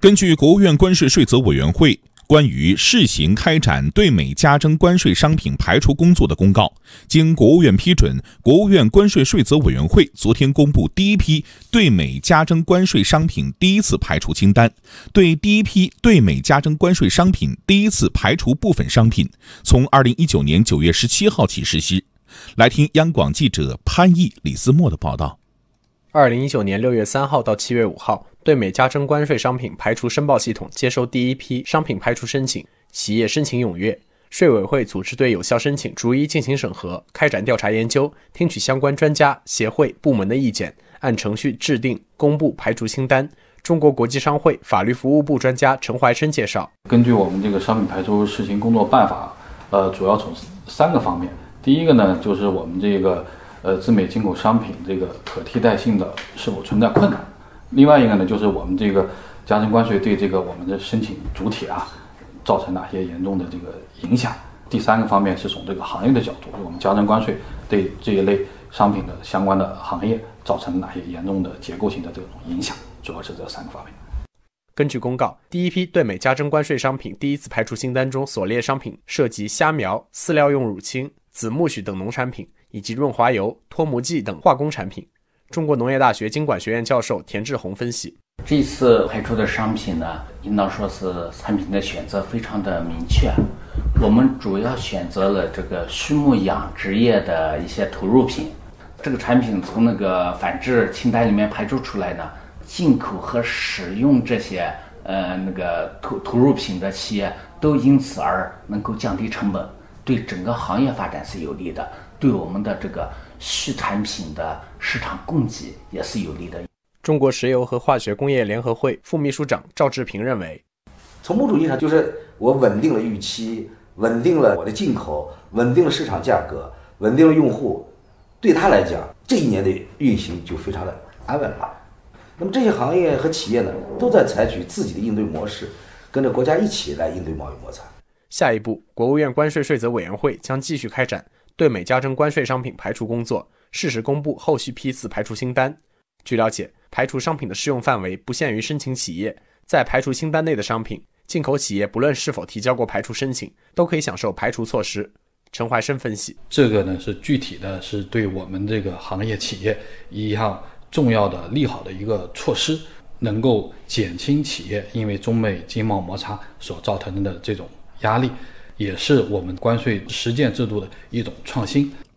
根据国务院关税税则委员会关于试行开展对美加征关税商品排除工作的公告，经国务院批准，国务院关税税则委员会昨天公布第一批对美加征关税商品第一次排除清单，对第一批对美加征关税商品第一次排除部分商品，从二零一九年九月十七号起实施。来听央广记者潘毅、李思墨的报道。二零一九年六月三号到七月五号，对美加征关税商品排除申报系统接收第一批商品排除申请，企业申请踊跃，税委会组织对有效申请逐一进行审核，开展调查研究，听取相关专家、协会、部门的意见，按程序制定公布排除清单。中国国际商会法律服务部专家陈怀生介绍，根据我们这个商品排除试行工作办法，呃，主要从三个方面，第一个呢，就是我们这个。呃，自美进口商品这个可替代性的是否存在困难？另外一个呢，就是我们这个加征关税对这个我们的申请主体啊，造成哪些严重的这个影响？第三个方面是从这个行业的角度，我们加征关税对这一类商品的相关的行业造成哪些严重的结构性的这种影响？主要是这三个方面。根据公告，第一批对美加征关税商品第一次排除清单中所列商品涉及虾苗、饲料用乳清、紫苜蓿等农产品。以及润滑油、脱模剂等化工产品。中国农业大学经管学院教授田志宏分析：这次排出的商品呢，应当说是产品的选择非常的明确。我们主要选择了这个畜牧养殖业的一些投入品。这个产品从那个反制清单里面排除出来呢，进口和使用这些呃那个投投入品的企业都因此而能够降低成本，对整个行业发展是有利的。对我们的这个畜产品的市场供给也是有利的。中国石油和化学工业联合会副秘书长赵志平认为，从某种意义上就是我稳定了预期，稳定了我的进口，稳定了市场价格，稳定了用户，对他来讲，这一年的运行就非常的安稳了。那么这些行业和企业呢，都在采取自己的应对模式，跟着国家一起来应对贸易摩擦。下一步，国务院关税税则委员会将继续开展。对美加征关税商品排除工作，适时公布后续批次排除清单。据了解，排除商品的适用范围不限于申请企业，在排除清单内的商品，进口企业不论是否提交过排除申请，都可以享受排除措施。陈怀生分析，这个呢是具体的，是对我们这个行业企业一项重要的利好的一个措施，能够减轻企业因为中美经贸摩擦所造成的这种压力。也是我们关税实践制度的一种创新。